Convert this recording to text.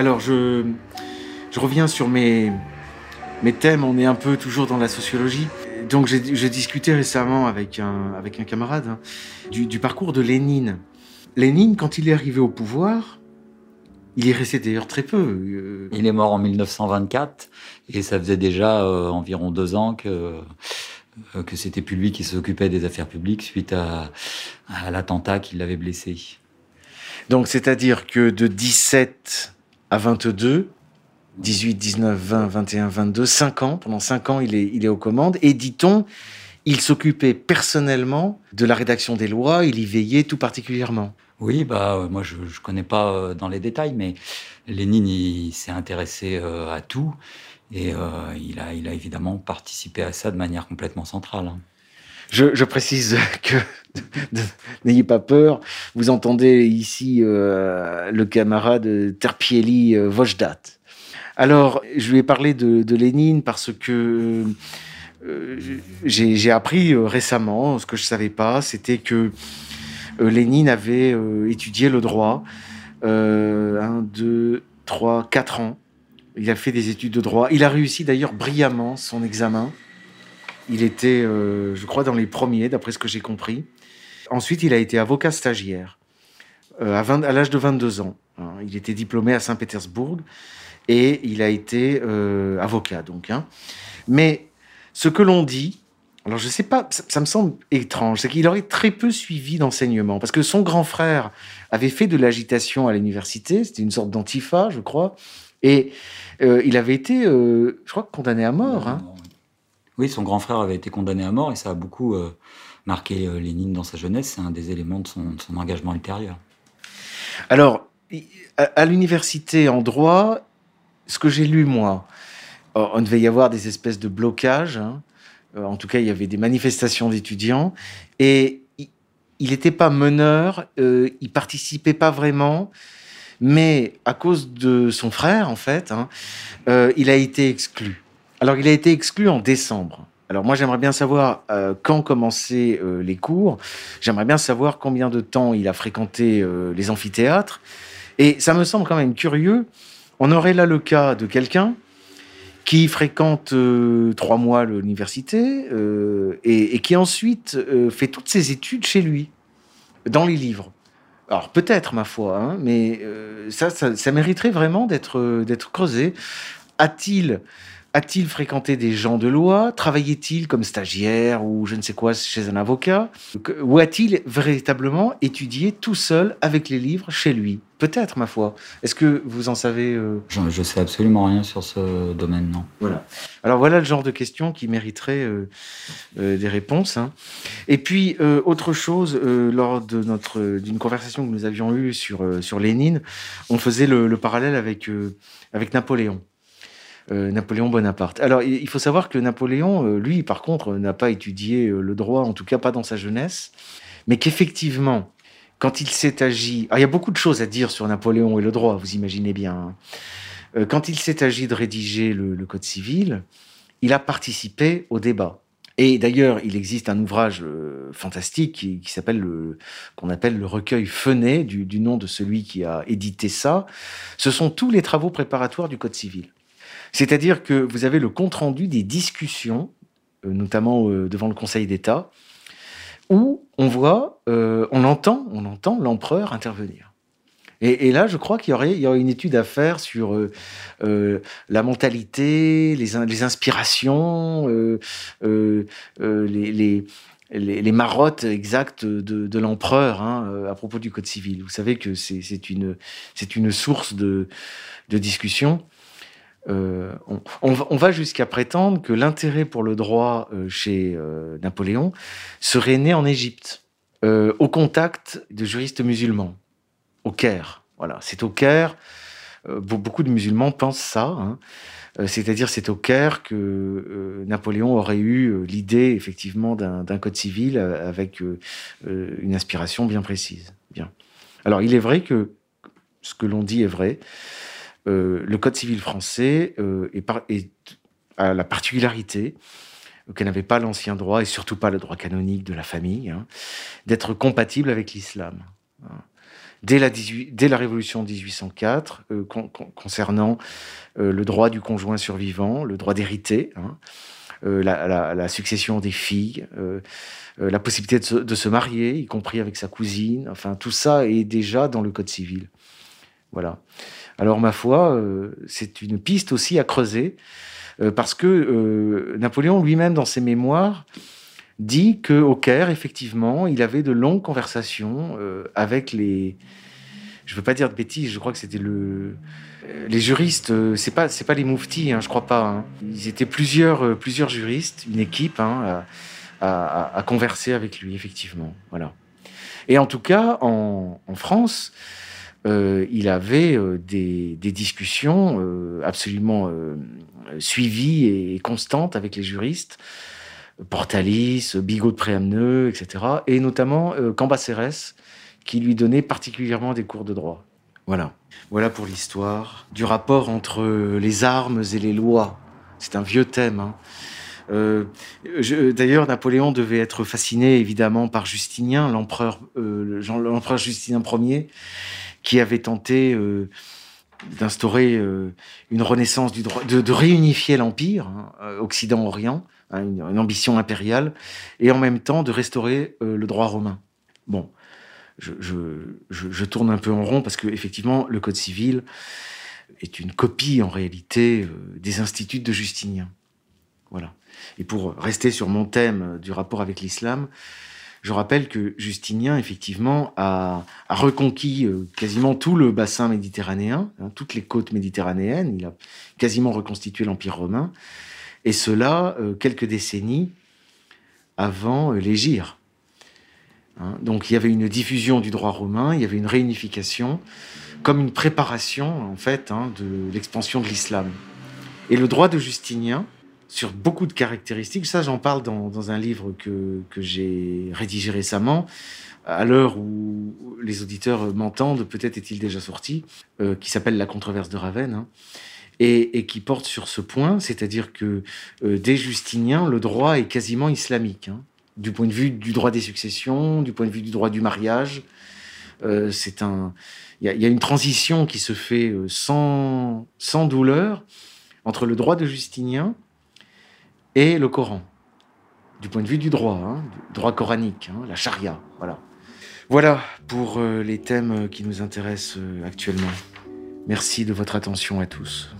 Alors, je, je reviens sur mes, mes thèmes. On est un peu toujours dans la sociologie. Donc, j'ai discuté récemment avec un, avec un camarade hein, du, du parcours de Lénine. Lénine, quand il est arrivé au pouvoir, il y resté d'ailleurs très peu. Euh, il est mort en 1924 et ça faisait déjà euh, environ deux ans que euh, que c'était plus lui qui s'occupait des affaires publiques suite à, à l'attentat qui l'avait blessé. Donc c'est-à-dire que de 17 à 22, 18, 19, 20, 21, 22, 5 ans, pendant 5 ans il est, il est aux commandes et dit-on, il s'occupait personnellement de la rédaction des lois, il y veillait tout particulièrement. Oui, bah euh, moi je ne connais pas euh, dans les détails, mais Lénine il, s'est intéressé euh, à tout et il, a, il a évidemment participé à ça de manière complètement centrale. Hein. Je, précise que n'ayez pas peur, vous entendez ici le camarade Terpieli Vojdat. Alors, je lui ai parlé de, Lénine parce que j'ai appris récemment, ce que je ne savais pas, c'était que euh, Lénine avait euh, étudié le droit euh, un, deux, trois, quatre ans. Il a fait des études de droit. Il a réussi d'ailleurs brillamment son examen. Il était, je crois, dans les premiers, d'après ce que j'ai compris. Ensuite, il a été avocat stagiaire à, l'âge de 22 ans. Hein. Il était diplômé à Saint-Pétersbourg et il a été avocat, donc. Hein. Mais ce que l'on dit, alors je sais pas, ça, me semble étrange, c'est qu'il aurait très peu suivi d'enseignement, parce que son grand frère avait fait de l'agitation à l'université, c'était une sorte d'antifa, je crois, et euh, il avait été, euh, je crois, condamné à mort. Hein. Oui, son grand frère avait été condamné à mort, et ça a beaucoup euh, marqué Lénine dans sa jeunesse, c'est un des éléments de son, engagement ultérieur. Alors, à, l'université en droit, ce que j'ai lu, moi, on devait y avoir des espèces de blocages, hein, euh, en tout cas, il y avait des manifestations d'étudiants. Et il n'était pas meneur, euh, il participait pas vraiment. Mais à cause de son frère, en fait, hein, euh, il a été exclu. Alors, il a été exclu en décembre. Alors moi, j'aimerais bien savoir quand commençaient les cours. J'aimerais bien savoir combien de temps il a fréquenté les amphithéâtres. Et ça me semble quand même curieux. On aurait là le cas de quelqu'un qui fréquente euh, trois mois l'université euh, et, qui ensuite euh, fait toutes ses études chez lui, dans les livres. Alors peut-être, ma foi, hein, mais ça, ça, ça, mériterait vraiment d'être d'être creusé. A-t-il a-t-il fréquenté des gens de loi? Travaillait-il comme stagiaire ou je ne sais quoi chez un avocat? Ou a-t-il véritablement étudié tout seul avec les livres chez lui? Peut-être, ma foi. Est-ce que vous en savez euh? Je ne sais absolument rien sur ce domaine, non. Voilà. Alors voilà le genre de questions qui mériteraient euh, euh, des réponses. Hein. Et puis, autre chose, lors de notre d'une conversation que nous avions eue sur, sur Lénine, on faisait le, le parallèle avec, avec Napoléon. Euh, Napoléon Bonaparte. Alors, il faut savoir que Napoléon, euh, lui, par contre, n'a pas étudié euh, le droit, en tout cas pas dans sa jeunesse, mais qu'effectivement, quand il s'est agi... il y a beaucoup de choses à dire sur Napoléon et le droit, vous imaginez bien. Hein. Quand il s'est agi de rédiger le, Code civil, il a participé au débat. Et d'ailleurs, il existe un ouvrage fantastique qui, s'appelle qu'on appelle le recueil Fenet, du, nom de celui qui a édité ça. Ce sont tous les travaux préparatoires du Code civil. C'est-à-dire que vous avez le compte-rendu des discussions, euh, notamment euh, devant le Conseil d'État, où on voit, euh, on entend, on entend l'empereur intervenir. Et, là, je crois qu'il y aurait, une étude à faire sur la mentalité, les, inspirations, les, marottes exactes de, l'empereur hein, à propos du Code civil. Vous savez que c'est une, une source de, de discussion. Euh, on, va jusqu'à prétendre que l'intérêt pour le droit euh, chez euh, Napoléon serait né en Égypte, au contact de juristes musulmans, au Caire. Voilà, c'est au Caire. beaucoup de musulmans pensent ça. Hein. C'est-à-dire, c'est au Caire que Napoléon aurait eu l'idée, effectivement, d'un code civil avec une inspiration bien précise. Bien. Alors, il est vrai que ce que l'on dit est vrai. Euh, le Code civil français euh, est, a la particularité que n'avait pas l'ancien droit, et surtout pas le droit canonique de la famille, hein, d'être compatible avec l'islam. Hein. dès la, Révolution de 1804 concernant le droit du conjoint survivant, le droit d'hériter, hein, la, succession des filles, la possibilité de se, de se, marier, y compris avec sa cousine. Enfin, tout ça est déjà dans le Code civil. Voilà. Alors, ma foi, c'est une piste aussi à creuser euh, parce que euh, Napoléon lui-même, dans ses mémoires, dit qu'au Caire, effectivement, il avait de longues conversations euh, avec les. Je ne veux pas dire de bêtises, je crois que c'était le. Les juristes, c'est pas pas les mouftis, hein, je crois pas. Hein. Ils étaient plusieurs plusieurs juristes, une équipe hein, à, converser avec lui, effectivement. Voilà. Et en tout cas, en France, euh, il avait euh, des, discussions euh, absolument suivies et constantes avec les juristes, Portalis, Bigot de Préamneux, etc., et notamment Cambacérès, qui lui donnait particulièrement des cours de droit. Voilà. Voilà pour l'histoire du rapport entre les armes et les lois. C'est un vieux thème. Hein. D'ailleurs, Napoléon devait être fasciné évidemment par Justinien, l'empereur, l'empereur Justinien Ier, qui avait tenté euh, d'instaurer euh, une renaissance du droit, de, réunifier l'empire hein, euh, Occident-Orient, hein, une, ambition impériale, et en même temps de restaurer le droit romain. Bon, je, je, tourne un peu en rond parce que effectivement, le Code civil est une copie en réalité des instituts de Justinien. Voilà. Et pour rester sur mon thème du rapport avec l'islam, je rappelle que Justinien, effectivement, a, reconquis euh, quasiment tout le bassin méditerranéen, hein, toutes les côtes méditerranéennes. Il a quasiment reconstitué l'Empire romain. Et cela euh, quelques décennies avant euh, l'Égir. Hein. donc il y avait une diffusion du droit romain, il y avait une réunification, comme une préparation, en fait, hein, de l'expansion de l'islam. Et le droit de Justinien, sur beaucoup de caractéristiques. Ça, j'en parle dans, un livre que, j'ai rédigé récemment, à l'heure où les auditeurs m'entendent, peut-être est-il déjà sorti, euh, qui s'appelle La controverse de Ravenne, hein, et, qui porte sur ce point, c'est-à-dire que euh, dès Justinien, le droit est quasiment islamique, hein, du point de vue du droit des successions, du point de vue du droit du mariage. Euh, il y, a une transition qui se fait sans, sans douleur entre le droit de Justinien et le Coran, du point de vue du droit, hein, droit coranique, hein, la charia. Voilà. Voilà pour euh, les thèmes qui nous intéressent euh, actuellement. Merci de votre attention à tous.